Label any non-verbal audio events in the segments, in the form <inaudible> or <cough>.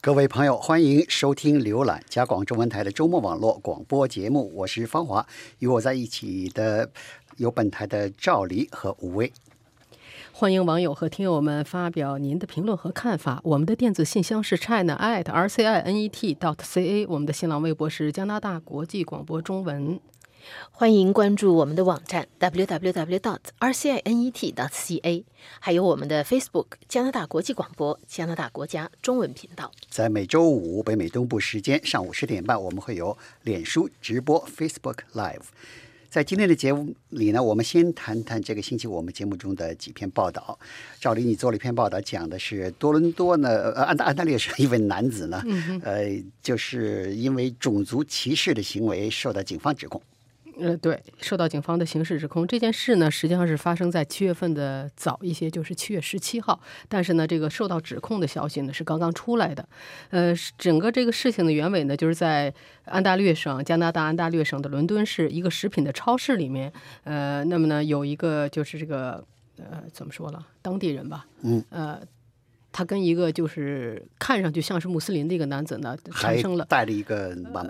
各位朋友，欢迎收听、浏览加广中文台的周末网络广播节目，我是方华，与我在一起的有本台的赵黎和吴威。欢迎网友和听友们发表您的评论和看法。我们的电子信箱是 china at r c i n e t dot c a，我们的新浪微博是加拿大国际广播中文。欢迎关注我们的网站 www dot r c i n e t dot c a，还有我们的 Facebook 加拿大国际广播加拿大国家中文频道。在每周五北美东部时间上午十点半，我们会有脸书直播 Facebook Live。在今天的节目里呢，我们先谈谈这个星期我们节目中的几篇报道。赵黎，你做了一篇报道，讲的是多伦多呢，呃，安大安大略省一位男子呢，呃，就是因为种族歧视的行为受到警方指控。呃，对，受到警方的刑事指控。这件事呢，实际上是发生在七月份的早一些，就是七月十七号。但是呢，这个受到指控的消息呢是刚刚出来的。呃，整个这个事情的原委呢，就是在安大略省加拿大安大略省的伦敦市一个食品的超市里面。呃，那么呢，有一个就是这个呃，怎么说了，当地人吧，嗯，呃，他跟一个就是看上去像是穆斯林的一个男子呢，产生了带了一个把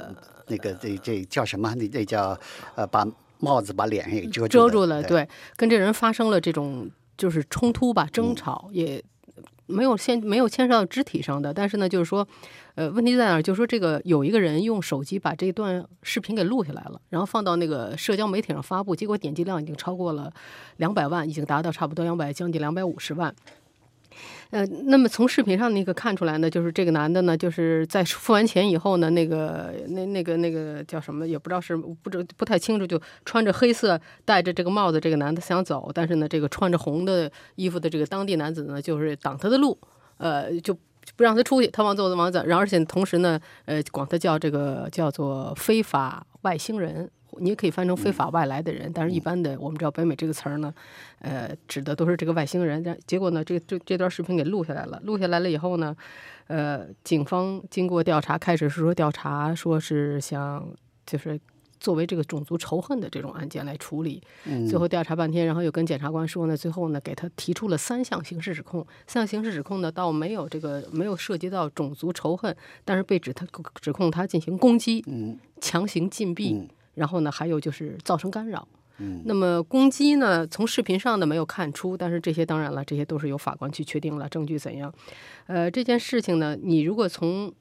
那个这这叫什么？那那叫呃，把帽子把脸上给遮遮住了。对，跟这人发生了这种就是冲突吧，争吵也没有牵没有牵涉到肢体上的，但是呢，就是说，呃，问题在哪儿？就是说，这个有一个人用手机把这段视频给录下来了，然后放到那个社交媒体上发布，结果点击量已经超过了两百万，已经达到差不多两百将近两百五十万。呃，那么从视频上那个看出来呢，就是这个男的呢，就是在付完钱以后呢，那个那那个那个叫什么也不知道是不知不太清楚，就穿着黑色戴着这个帽子，这个男的想走，但是呢，这个穿着红的衣服的这个当地男子呢，就是挡他的路，呃，就不让他出去，他往走往走，然后而且同时呢，呃，管他叫这个叫做非法外星人。你也可以翻成非法外来的人，但是一般的我们知道北美这个词儿呢，呃，指的都是这个外星人。但结果呢，这这这段视频给录下来了，录下来了以后呢，呃，警方经过调查，开始是说调查，说是想就是作为这个种族仇恨的这种案件来处理。最后调查半天，然后又跟检察官说呢，最后呢给他提出了三项刑事指控。三项刑事指控呢，倒没有这个没有涉及到种族仇恨，但是被指他指控他进行攻击，强行禁闭。然后呢，还有就是造成干扰。嗯，那么攻击呢，从视频上呢没有看出，但是这些当然了，这些都是由法官去确定了证据怎样。呃，这件事情呢，你如果从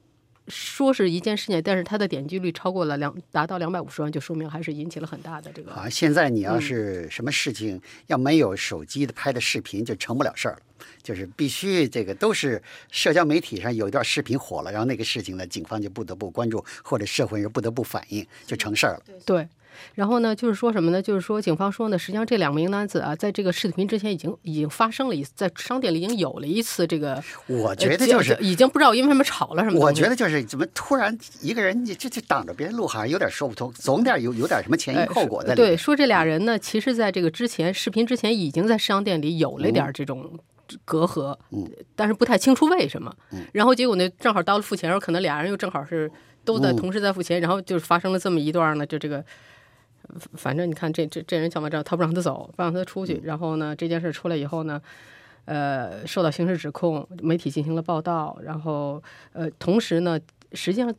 说是一件事情，但是它的点击率超过了两，达到两百五十万，就说明还是引起了很大的这个。啊，现在你要是什么事情要没有手机的拍的视频，就成不了事儿了。就是必须这个都是社交媒体上有一段视频火了，然后那个事情呢，警方就不得不关注，或者社会人不得不反应，就成事儿了。对。然后呢，就是说什么呢？就是说，警方说呢，实际上这两名男子啊，在这个视频之前已经已经发生了一次，在商店里已经有了一次这个。我觉得就是已经不知道因为什么吵了什么。我觉得就是怎么突然一个人你这这挡着别人路，好像有点说不通，总得有有点什么前因后果在里。对，说这俩人呢，其实在这个之前视频之前已经在商店里有了点这种隔阂，嗯，但是不太清楚为什么。嗯。然后结果呢，正好到了付钱时候，可能俩人又正好是都在同时在付钱，然后就发生了这么一段呢，就这个。反正你看，这这这人想法这，他不让他走，不让他出去。然后呢，这件事出来以后呢，呃，受到刑事指控，媒体进行了报道。然后，呃，同时呢，实际上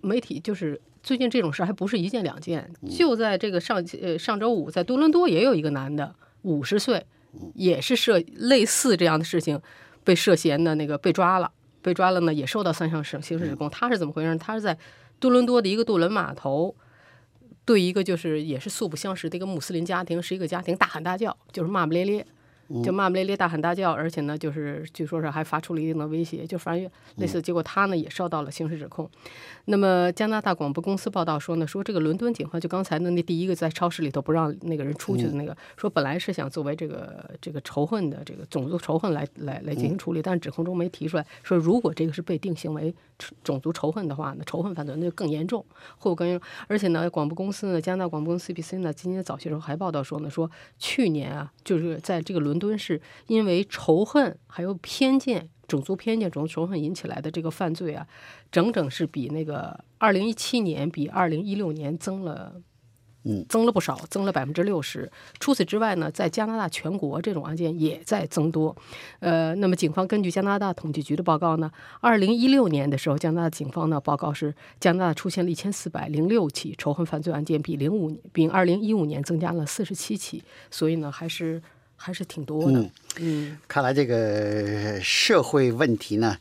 媒体就是最近这种事还不是一件两件。就在这个上呃上周五，在多伦多也有一个男的，五十岁，也是涉类似这样的事情，被涉嫌的那个被抓了，被抓了呢，也受到三项刑刑事指控。他是怎么回事？他是在多伦多的一个渡轮码头。对一个就是也是素不相识的一个穆斯林家庭，是一个家庭大喊大叫，就是骂骂咧咧。就骂骂咧咧、大喊大叫，而且呢，就是据说是还发出了一定的威胁，就反正类似。结果他呢也受到了刑事指控。那么加拿大广播公司报道说呢，说这个伦敦警方就刚才的那第一个在超市里头不让那个人出去的那个，说本来是想作为这个这个仇恨的这个种族仇恨来来来进行处理，但是指控中没提出来说，如果这个是被定性为种族仇恨的话，那仇恨犯罪那就更严重，会更严重。而且呢，广播公司呢，加拿大广播公司 CBC 呢，今天早些时候还报道说呢，说去年啊，就是在这个伦敦是，因为仇恨还有偏见。种族偏见、种族仇恨引起来的这个犯罪啊，整整是比那个二零一七年比二零一六年增了嗯增了不少，增了百分之六十。除此之外呢，在加拿大全国这种案件也在增多。呃，那么警方根据加拿大统计局的报告呢，二零一六年的时候，加拿大警方呢报告是加拿大出现了一千四百零六起仇恨犯罪案件，比零五比二零一五年增加了四十七起，所以呢还是还是挺多的。嗯看来这个社会问题呢，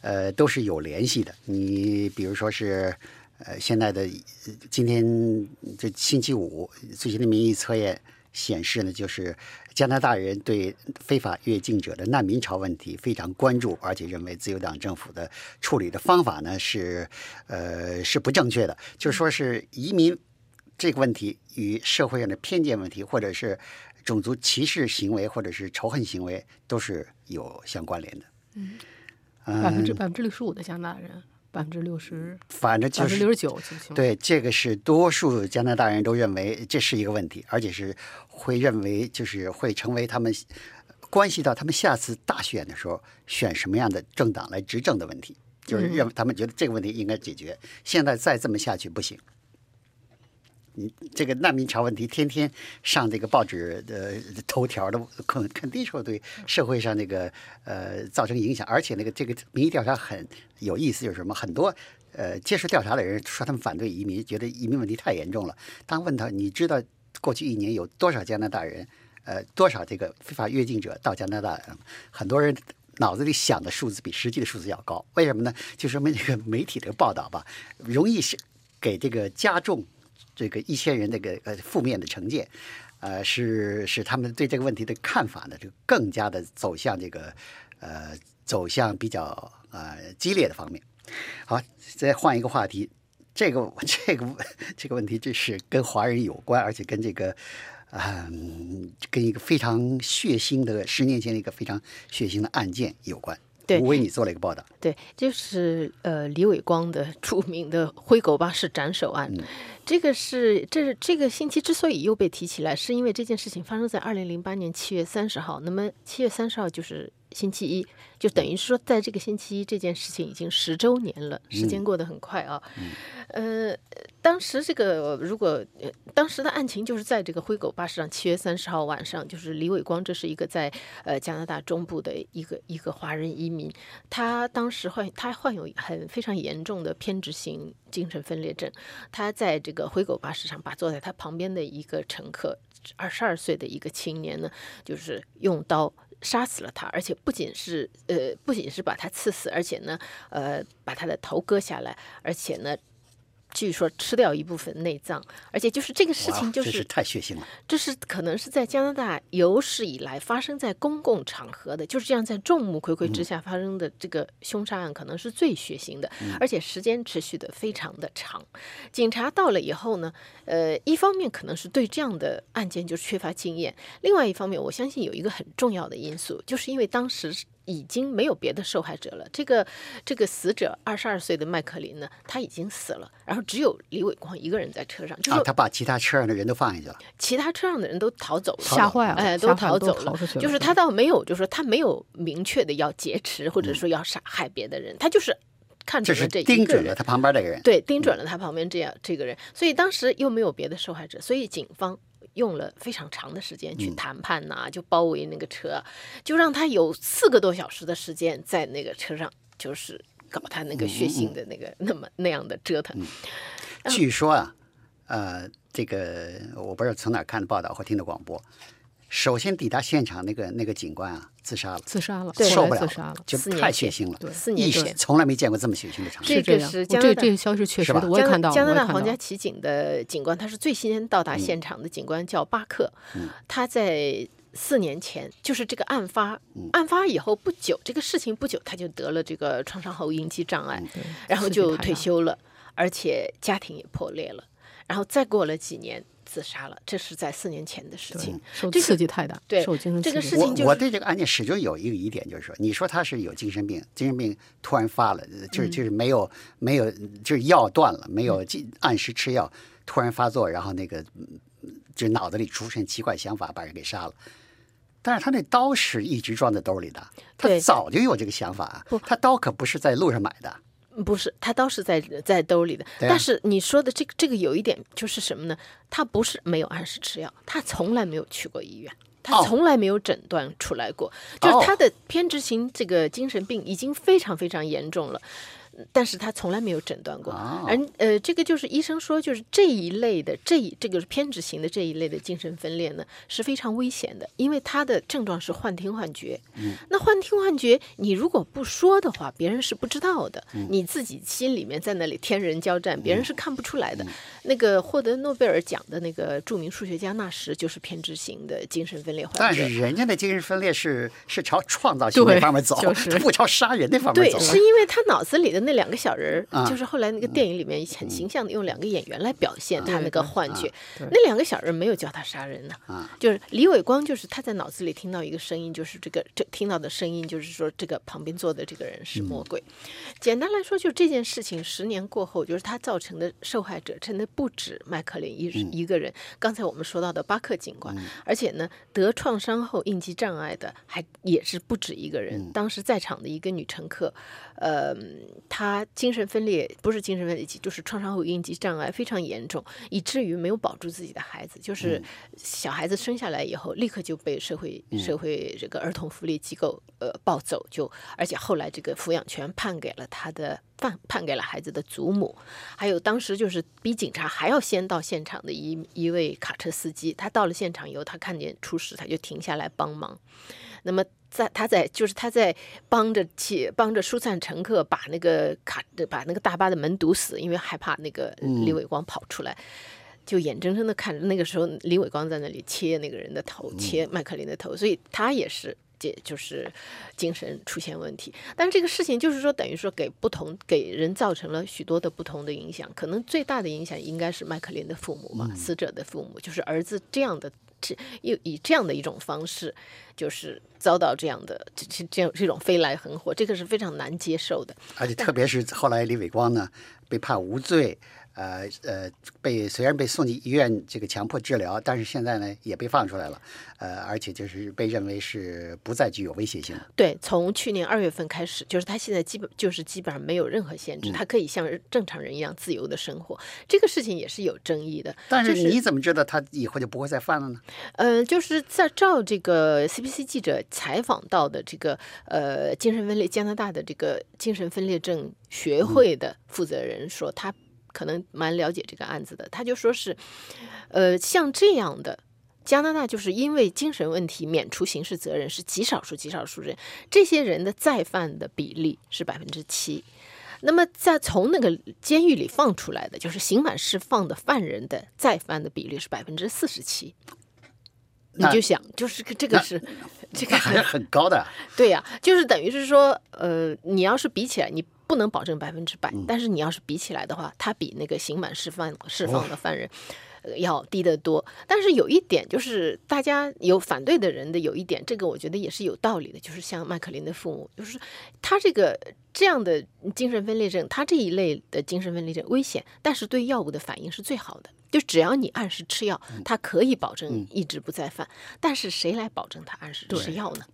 呃，都是有联系的。你比如说是，呃，现在的呃今天这星期五最新的民意测验显示呢，就是加拿大人对非法越境者的难民潮问题非常关注，而且认为自由党政府的处理的方法呢是，呃，是不正确的，就是说是移民这个问题与社会上的偏见问题，或者是种族歧视行为，或者是仇恨行为，都是有相关联的。百分之百分之六十五的加拿大人，百分之六十，反正就是百分之六十九。对，这个是多数加拿大人都认为这是一个问题，而且是会认为就是会成为他们关系到他们下次大选的时候选什么样的政党来执政的问题，就是认为他们觉得这个问题应该解决。现在再这么下去不行。你你这个难民潮问题天天上这个报纸的头条的，肯肯定说对社会上那个呃造成影响，而且那个这个民意调查很有意思，就是什么很多呃接受调查的人说他们反对移民，觉得移民问题太严重了。当问他你知道过去一年有多少加拿大人呃多少这个非法越境者到加拿大，很多人。脑子里想的数字比实际的数字要高，为什么呢？就说明这个媒体的报道吧，容易是给这个加重 <laughs> 这个一些人这个呃负面的成见，呃，是使他们对这个问题的看法呢，就更加的走向这个呃走向比较呃激烈的方面。好，再换一个话题，这个 <laughs> 这个这个问题，这是跟华人有关，而且跟这个。嗯，跟一个非常血腥的十年前的一个非常血腥的案件有关。对我为你做了一个报道。对，就是呃李伟光的著名的灰狗巴士斩首案。这个是这是这个星期之所以又被提起来，是因为这件事情发生在二零零八年七月三十号。那么七月三十号就是星期一，就等于说在这个星期一这件事情已经十周年了，时间过得很快啊。呃，当时这个如果呃当时的案情就是在这个灰狗巴士上，七月三十号晚上，就是李伟光，这是一个在呃加拿大中部的一个一个华人移民，他当时患他患有很非常严重的偏执型精神分裂症，他在这个灰狗巴士上把坐在他旁边的一个乘客，二十二岁的一个青年呢，就是用刀。杀死了他，而且不仅是呃，不仅是把他刺死，而且呢，呃，把他的头割下来，而且呢，据说吃掉一部分内脏，而且就是这个事情，就是太血腥了。这是可能是在加拿大有史以来发生在公共场合的，就是这样在众目睽睽之下发生的这个凶杀案，可能是最血腥的，而且时间持续的非常的长。警察到了以后呢，呃，一方面可能是对这样的案件就缺乏经验，另外一方面，我相信有一个很重要的因素，就是因为当时。已经没有别的受害者了。这个这个死者二十二岁的麦克林呢，他已经死了，然后只有李伟光一个人在车上，就是啊，他把其他车上的人都放下去了。其他车上的人都逃走了，吓坏了，哎，都逃走了。就是他倒没有，就是说他没有明确的要劫持或者说要杀害别的人，他就是看这是准了这。盯准了他旁边这个人。对，盯准了他旁边这样这个人，所以当时又没有别的受害者，所以警方用了非常长的时间去谈判呐、就包围那个车，就让他有四个多小时的时间在那个车上，就是搞他那个血腥的那个、那么那样的折腾。据说啊，呃，这个我不知道从哪看的报道或听的广播，首先抵达现场那个那个警官啊，自杀了，自杀了，对受不了。来自杀了。就四年太血腥了，对四年从来没见过这么血腥的场面。这个这是加拿大这这个消息确实的，我也看到。加拿大皇家骑警的警官，他是最先到达现场的警官，叫巴克。他在四年前，就是这个案发，案发以后不久，这个事情不久，他就得了这个创伤后应激障碍，然后就退休了，而且家庭也破裂了，然后再过了几年自杀了，这是在四年前的事情。受这个刺激太大，对受精神这个刺激我事情就是我对这个案件始终有一个疑点，就是说，你说他是有精神病，精神病突然发了，就是就是没有没有，就是药断了，没有进按时吃药，突然发作，然后那个嗯就脑子里出现奇怪想法，把人给杀了。但是他那刀是一直装在兜里的，他早就有这个想法啊，他刀可不是在路上买的。不是，他倒是在在兜里的。啊但是你说的这个这个有一点就是什么呢？他不是没有按时吃药，他从来没有去过医院。他哦从来没有诊断出来过，就是他的偏执型这个精神病已经非常非常严重了，但是他从来没有诊断过。哦而呃，这个就是医生说，就是这一类的这一这个是偏执型的这一类的精神分裂呢是非常危险的，因为他的症状是幻听幻觉。嗯那幻听幻觉，你如果不说的话，别人是不知道的，嗯你自己心里面在那里天人交战，别人是看不出来的。那个获得诺贝尔奖的那个著名数学家纳什就是偏执型的精神分裂患但。是人家的精神分裂是是朝创造性那方面走，就是他不朝杀人那方面走对，走。是因为他脑子里的那两个小人儿，啊就是后来那个电影里面很形象的用两个演员来表现他那个幻觉。对那两个小人没有叫他杀人呢，啊就是李伟光，就是他在脑子里听到一个声音，就是这个这听到的声音，就是说这个旁边坐的这个人是魔鬼。简单来说，就这件事情十年过后，就是他造成的受害者真的不止麦克林一、一个人。刚才我们说到的巴克警官，而且呢，得创伤后应激障碍的还也是不止一个人。当时在场的一个女乘客，呃，他精神分裂不是精神分裂，就是创伤后应激障碍非常严重，以至于没有保住自己的孩子，就是小孩子生下来以后，立刻就被社会社会这个儿童福利机构呃抱走，就而且后来这个抚养权判给了他的判判给了孩子的祖母，还有当时就是比警察还要先到现场的一一位卡车司机，他到了现场以后，他看见出事，他就停下来帮忙。那么在他在就是他在帮着去帮着疏散乘客，把那个卡把那个大巴的门堵死，因为害怕那个李伟光跑出来。就眼睁睁的看着那个时候李伟光在那里切那个人的头，切麦克林的头，所以他也是这就是精神出现问题。但是这个事情就是说，等于说给不同给人造成了许多的不同的影响，可能最大的影响应该是麦克林的父母嘛，死者的父母，就是儿子这样的。这又以这样的一种方式，就是遭到这样的这这这样这种飞来横祸，这个是非常难接受的。而且特别是后来李伟光呢被判无罪，呃呃，被虽然被送进医院这个强迫治疗，但是现在呢也被放出来了，呃，而且就是被认为是不再具有威胁性了。对，从去年二月份开始，就是他现在基本就是基本上没有任何限制，他可以像正常人一样自由的生活。这个事情也是有争议的。但是你怎么知道他以后就不会再犯了呢？呃，就是在照这个 CBC 记者采访到的这个呃精神分裂加拿大的这个精神分裂症学会的负责人说，他可能蛮了解这个案子的，他就说是，呃，像这样的。加拿大就是因为精神问题免除刑事责任是极少数极少数人，这些人的再犯的比例是百分之七。那么在从那个监狱里放出来的，就是刑满释放的犯人的再犯的比例是百分之四十七。你就想，就是这个是这个那还是很高的。对呀、就是等于是说，呃，你要是比起来，你不能保证百分之百，但是你要是比起来的话，他比那个刑满释放释放的犯人。呃要低得多，但是有一点就是大家有反对的人的有一点，这个我觉得也是有道理的，就是像麦克林的父母，就是他这个这样的精神分裂症，他这一类的精神分裂症危险，但是对药物的反应是最好的，就只要你按时吃药，他可以保证一直不再犯。但是谁来保证他按时吃药呢？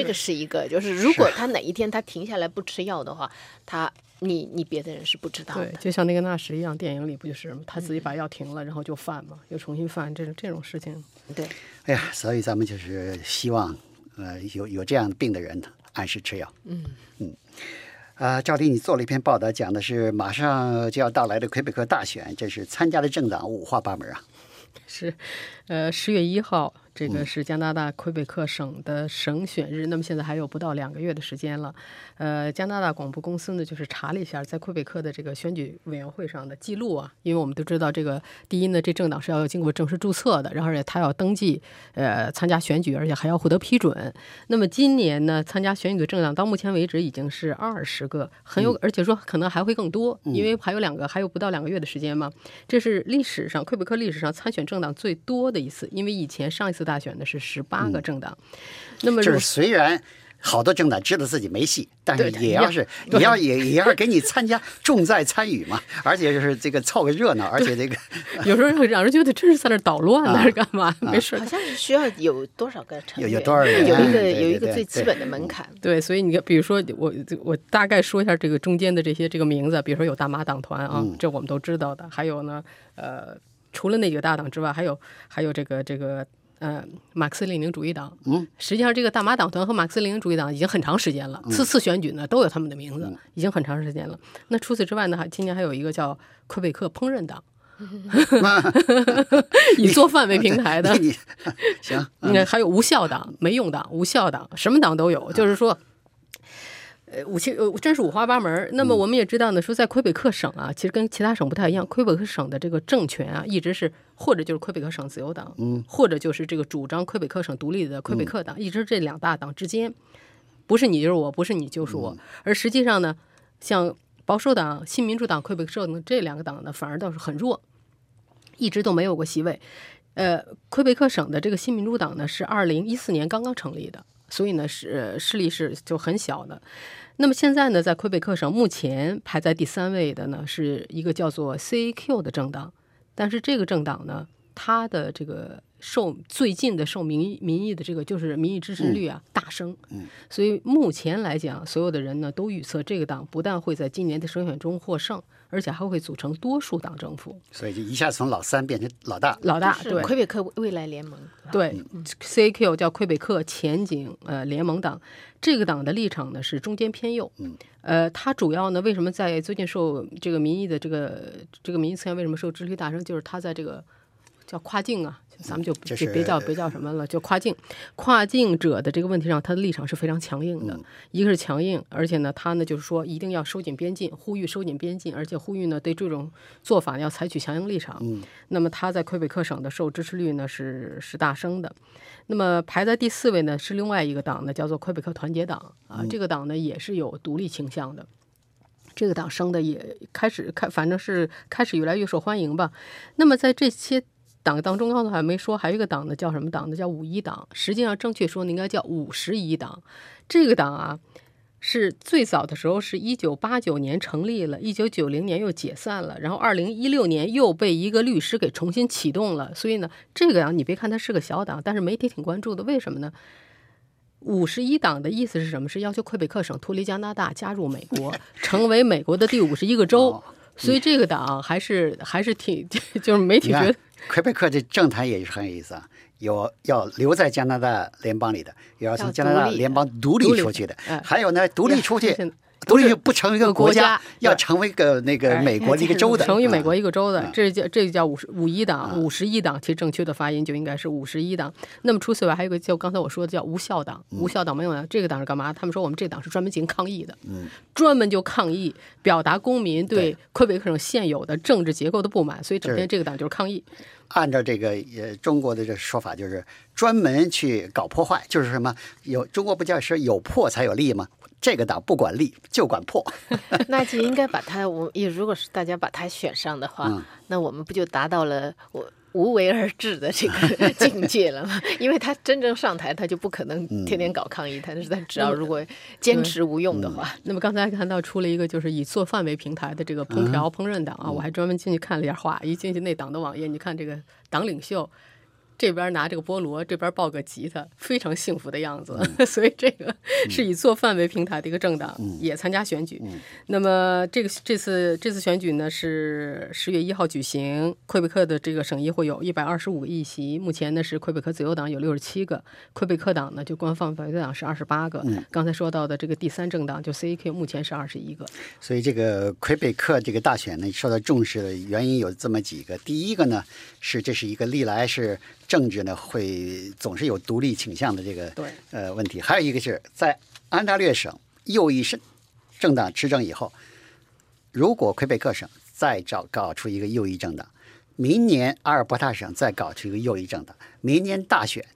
这个是一个，就是如果他哪一天他停下来不吃药的话，他你你别的人是不知道对的，。就像那个纳什一样，电影里不就是？他自己把药停了，然后就犯嘛，又重新犯，这种这种事情。对，哎呀，所以咱们就是希望，呃，有有这样病的人按时吃药。嗯嗯。啊，赵丽，你做了一篇报道，讲的是马上就要到来的魁北克大选，这是参加的政党五花八门啊。是，呃，十月一号，这个是加拿大魁北克省的省选日，那么现在还有不到两个月的时间了。呃，加拿大广播公司呢，就是查了一下在魁北克的这个选举委员会上的记录啊，因为我们都知道这个第一呢，这政党是要经过正式注册的，然后他要登记，呃，参加选举，而且还要获得批准。那么今年呢，参加选举的政党到目前为止已经是二十个，很有，而且说可能还会更多，因为还有两个，还有不到两个月的时间嘛。这是历史上魁北克历史上参选政党最多的一次，因为以前上一次大选的是十八个政党。那么就是虽然好多政党知道自己没戏，但是也要是也要也也要给你参加，<laughs> 重在参与嘛，而且就是这个凑个热闹，而且这个有时候会让人觉得真是在那捣乱呢，啊是干嘛？没事好。像是需要有多少个成员，有有多少人有一个有一个最基本的门槛。对，所以你看，比如说我我大概说一下这个中间的这些这个名字，比如说有大马党团啊，这我们都知道的。还有呢，呃，除了那几个大党之外，还有还有这个这个呃马克思列宁主义党。嗯，实际上这个大马党团和马克思列宁主义党已经很长时间了，次次选举呢都有他们的名字，已经很长时间了。那除此之外呢，还今年还有一个叫魁北克烹饪党。<laughs> 以做饭为平台的，<laughs> 行，你看还有无效党、没用党、无效党，什么党都有。就是说，呃，五七呃，真是五花八门。那么我们也知道呢，说在魁北克省啊，其实跟其他省不太一样。魁北克省的这个政权啊，一直是或者就是魁北克省自由党，嗯，或者就是这个主张魁北克省独立的魁北克党，一直这两大党之间，不是你就是我，不是你就是我。而实际上呢，像保守党、新民主党、魁北克省这两个党呢，反而倒是很弱，一直都没有过席位。呃，魁北克省的这个新民主党呢，是二零一四年刚刚成立的，所以呢是势力是就很小的。那么现在呢，在魁北克省目前排在第三位的呢，是一个叫做 CAQ 的政党，但是这个政党呢，它的这个受最近的受民意民意的这个就是民意支持率啊、大升，所以目前来讲，所有的人呢都预测这个党不但会在今年的省选中获胜，而且还会组成多数党政府。所以就一下从老三变成老大。老大对魁北克未来联盟，对，CAQ 叫魁北克前景呃联盟党，这个党的立场呢是中间偏右，嗯，呃，它主要呢为什么在最近受这个民意的这个这个民意测验为什么受支持率大升，就是它在这个叫跨境啊，咱们就这别别叫别叫什么了，就跨境跨境者的这个问题上，他的立场是非常强硬的。一个是强硬，而且呢，他呢就是说一定要收紧边境，呼吁收紧边境，而且呼吁呢对这种做法要采取强硬立场。那么他在魁北克省的受支持率呢是是大升的。那么排在第四位呢是另外一个党呢，叫做魁北克团结党啊，这个党呢也是有独立倾向的。这个党升的也开始开，反正是开始越来越受欢迎吧。那么在这些党当中，刚才还没说，还有一个党呢，叫什么党呢？叫五一党。实际上，正确说呢，应该叫五十一党。这个党啊，是最早的时候是一九八九年成立了，一九九零年又解散了，然后二零一六年又被一个律师给重新启动了。所以呢，这个党你别看它是个小党，但是媒体挺关注的。为什么呢？五十一党的意思是什么？是要求魁北克省脱离加拿大，加入美国，成为美国的第五十一个州。哦所以这个党还是还是挺，<laughs> 就是媒体觉得，魁北克的政坛也是很有意思啊，有要留在加拿大联邦里的，也要从加拿大联邦独立出去的。哎，还有呢，独立出去独立不成为一个国国家要成为一个那个哎美国的一个州的，啊成为美国一个州的，这叫这就叫五十五一党，五十一党，其实正确的发音就应该是五十一党。那么除此以外，还有一个就刚才我说的叫无效党，无效党没有呢，这个党是干嘛？他们说我们这党是专门进行抗议的，专门就抗议，表达公民对对魁北克省现有的政治结构的不满，所以整天这个党就是抗议。按照这个呃中国的这说法，就是专门去搞破坏，就是什么有中国不叫是有破才有利吗？这个党不管利就管破，<laughs> 那就应该把他，我也如果是大家把他选上的话，嗯那我们不就达到了我无为而治的这个 <laughs> 境界了嘛？因为他真正上台，他就不可能嗯天天搞抗议，他是他只要如果坚持无用的嗯话，那么刚才看到出了一个就是以做饭为平台的这个烹调烹饪党啊，我还专门进去看了一下话，一进去那党的网页，你看这个党领袖。这边拿这个菠萝，这边抱个吉他，非常幸福的样子。<laughs> 所以这个是以做饭为平台的一个政党，也参加选举。那么这个这次这次选举呢是十月一号举行，魁北克的这个省议会有一百二十五个议席，目前呢是魁北克自由党有六十七个，魁北克党呢就官方反对党是二十八个。刚才说到的这个第三政党就 CAQ 目前是二十一个。所以这个魁北克这个大选呢受到重视的原因有这么几个。第一个呢是这是一个历来是政治呢会总是有独立倾向的这个呃问题，还有一个是在安大略省右翼是政党执政以后，如果魁北克省再找搞出一个右翼政党，明年阿尔伯塔省再搞出一个右翼政党，明年大选，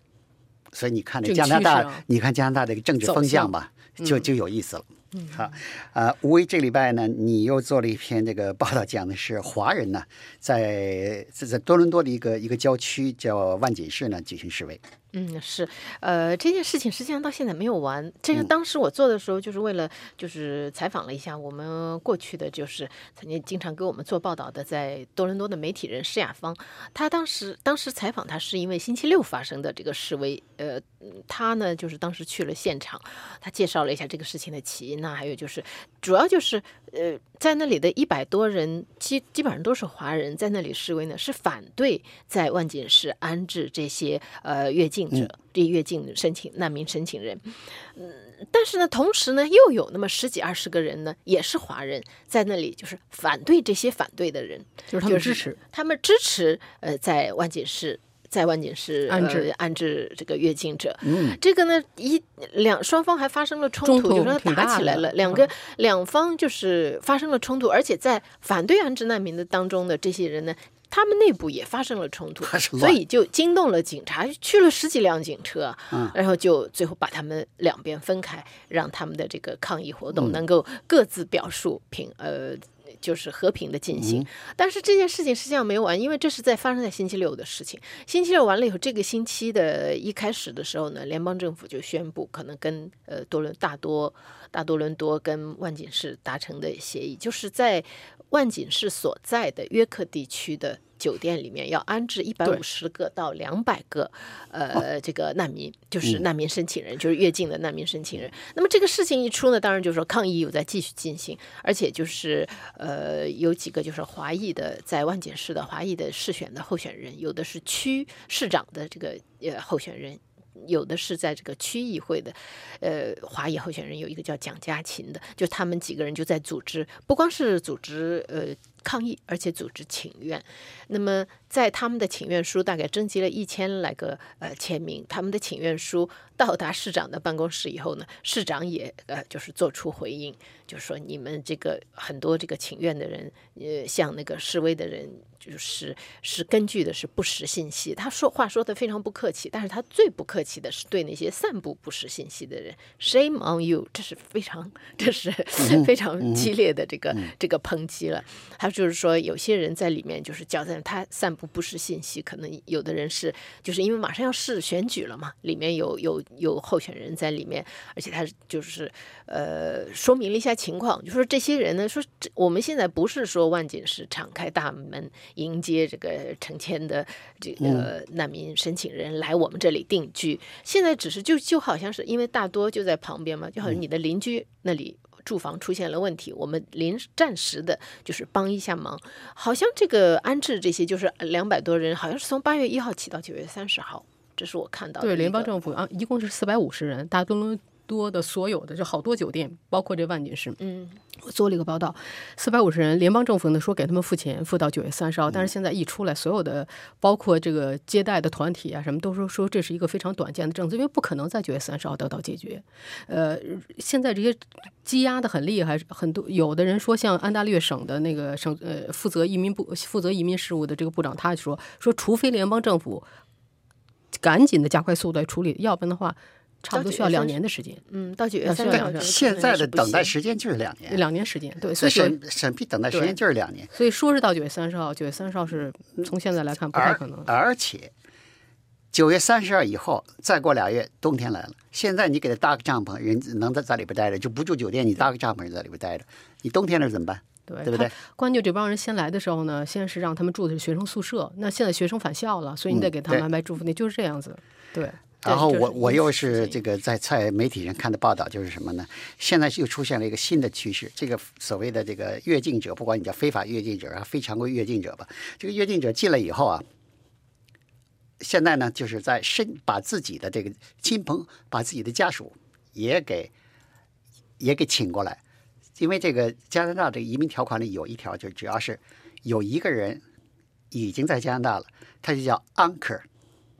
所以你看这这个加拿大，啊。你看加拿大这个政治风向向吧，就就有意思了。好，啊，吴威这礼拜呢，你又做了一篇这个报道，讲的是华人呢，在在在多伦多的一个一个郊区叫万锦市呢举行示威。嗯，是，呃，这件事情实际上到现在没有完。这个嗯当时我做的时候，就是为了就是采访了一下我们过去的就是曾经经常给我们做报道的在多伦多的媒体人施雅芳。他当时当时采访他是因为星期六发生的这个示威，呃，嗯他呢就是当时去了现场，他介绍了一下这个事情的起因呐、还有就是主要就是呃，在那里的一百多人，基基本上都是华人，在那里示威呢，是反对在万锦市安置这些呃越境者、这些越境申请难民申请人。嗯，但是呢，同时呢，又有那么十几二十个人呢，也是华人，在那里就是反对这些反对的人，就是他们支持。他们支持呃在万锦市。在万锦市安置呃、安置这个越境者，嗯，这个呢一两双方还发生了冲突，就说挺大的打起来了，两个两方就是发生了冲突，而且在反对安置难民的当中的这些人呢，他们内部也发生了冲突 <laughs> 所以就惊动了警察，去了十几辆警车，嗯然后就最后把他们两边分开，让他们的这个抗议活嗯动能够各自表述平呃。就是和平的进嗯行，但是这件事情实际上没有完，因为这是在发生在星期六的事情。星期六完了以后，这个星期的一开始的时候呢，联邦政府就宣布可能跟呃多伦大多大多伦多跟万锦市达成的协议，就是在万锦市所在的约克地区的酒店里面要安置一百五十个到两百个呃这个难民，就是难民申请人，就是越境的难民申请人。那么这个事情一出呢，当然就是说抗议有在继续进行，而且就是呃有几个就是华裔的在万锦市的华裔的市选的候选人，有的是区市长的这个呃候选人。有的是在这个区议会的，呃，华裔候选人有一个叫蒋家勤的，就他们几个人就在组织，不光是组织呃抗议，而且组织请愿。那么在他们的请愿书大概征集了一千来个呃签名，他们的请愿书到达市长的办公室以后呢，市长也呃就是做出回应，就说你们这个很多这个请愿的人，呃，向那个示威的人，就是是根据的是不实信息。他说话说的非常不客气，但是他最不客气的是对那些散布不实信息的人，shame on you，这是非常这是非常激烈的这个、这个抨击了。还有就是说，有些人在里面就是搅在他散布不实信息，可能有的人是就是因为马上要是选举了嘛，里面有有有候选人在里面，而且他就是呃说明了一下情况，就说这些人呢，说这我们现在不是说万锦是敞开大门迎接这个成千的这个难民申请人来我们这里定居，现在只是就就好像是因为大多就在旁边嘛，就好像你的邻居那里。住房出现了问题，我们临暂时的就是帮一下忙。好像这个安置这些就是两百多人，好像是从八月一号起到九月三十号，这是我看到的。对，联邦政府啊，一共是四百五十人，大多伦多的所有的就好多酒店，包括这万锦市，嗯，我做了一个报道，四百五十人，联邦政府呢说给他们付钱，付到九月三十号，但是嗯现在一出来，所有的包括这个接待的团体啊什么，都说说这是一个非常短见的政策，因为不可能在九月三十号得到解决。呃，现在这些积压的很厉害，很多有的人说，像安大略省的那个省呃负责移民部负责移民事务的这个部长，他说说，除非联邦政府赶紧的加快速度来处理，要不然的话，差不多需要两年的时间，嗯，到九月三十号现在的等待时。间就是两年，两年时间。对，所以审审批等待时间就是两年，所以说是到九月三十号，九月三十号是从现在来看不太可能。而且九月三十号以后，再过俩月冬天来了。现在你给他搭个帐篷，人能在在里边待着，就不住酒店，你搭个帐篷人在里边待着，你冬天了怎么办？对对不对关键这帮人先来的时候呢，先是让他们住的是学生宿舍，那现在学生返校了，所以你得给他们安排住宿，那就是这样子。对，然后我我又是这个在在媒体上看的报道，就是什么呢？现在又出现了一个新的趋势，这个所谓的这个越境者，不管你叫非法越境者啊，非常规越境者吧，这个越境者进来以后啊，现在呢就是在身把自己的这个亲朋，把自己的家属也给也给请过来，因为这个加拿大这个移民条款里有一条，就只要是有一个人已经在加拿大了，他就叫 anchor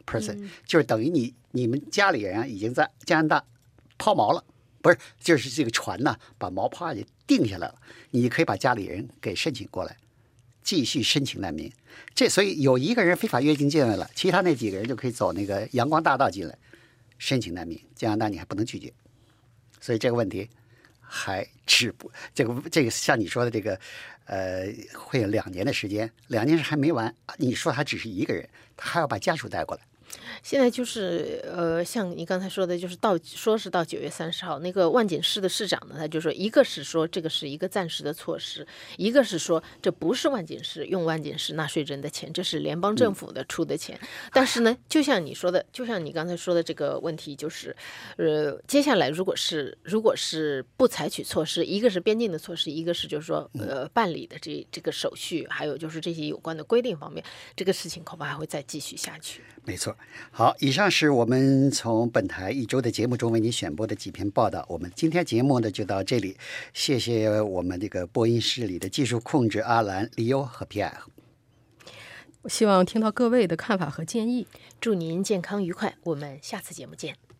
person，、就是等于你你们家里人啊已经在加拿大抛锚了，不是，就是这个船呢把锚抛下去定下来了，你可以把家里人给申请过来，继续申请难民。这所以有一个人非法越境进来了，其他那几个人就可以走那个阳光大道进来申请难民，加拿大你还不能拒绝。所以这个问题还止不这个这个像你说的这个，呃，会有两年的时间，两年是还没完。你说他只是一个人，他还要把家属带过来。现在就是呃，像你刚才说的，就是到说是到九月三十号，那个万锦市的市长呢，他就说，一个是说这个是一个暂时的措施，一个是说这不是万锦市用万锦市纳税人的钱，这是联邦政府的出的钱。但是呢，就像你说的，就像你刚才说的这个问题，就是呃，接下来如果是如果是不采取措施，一个是边境的措施，一个是就是说呃办理的这这个手续，还有就是这些有关的规定方面，这个事情恐怕还会再继续下去。没错，好，以上是我们从本台一周的节目中为您选播的几篇报道。我们今天节目呢就到这里，谢谢我们这个播音室里的技术控制阿兰、李欧和皮埃。希望听到各位的看法和建议。祝您健康愉快，我们下次节目见。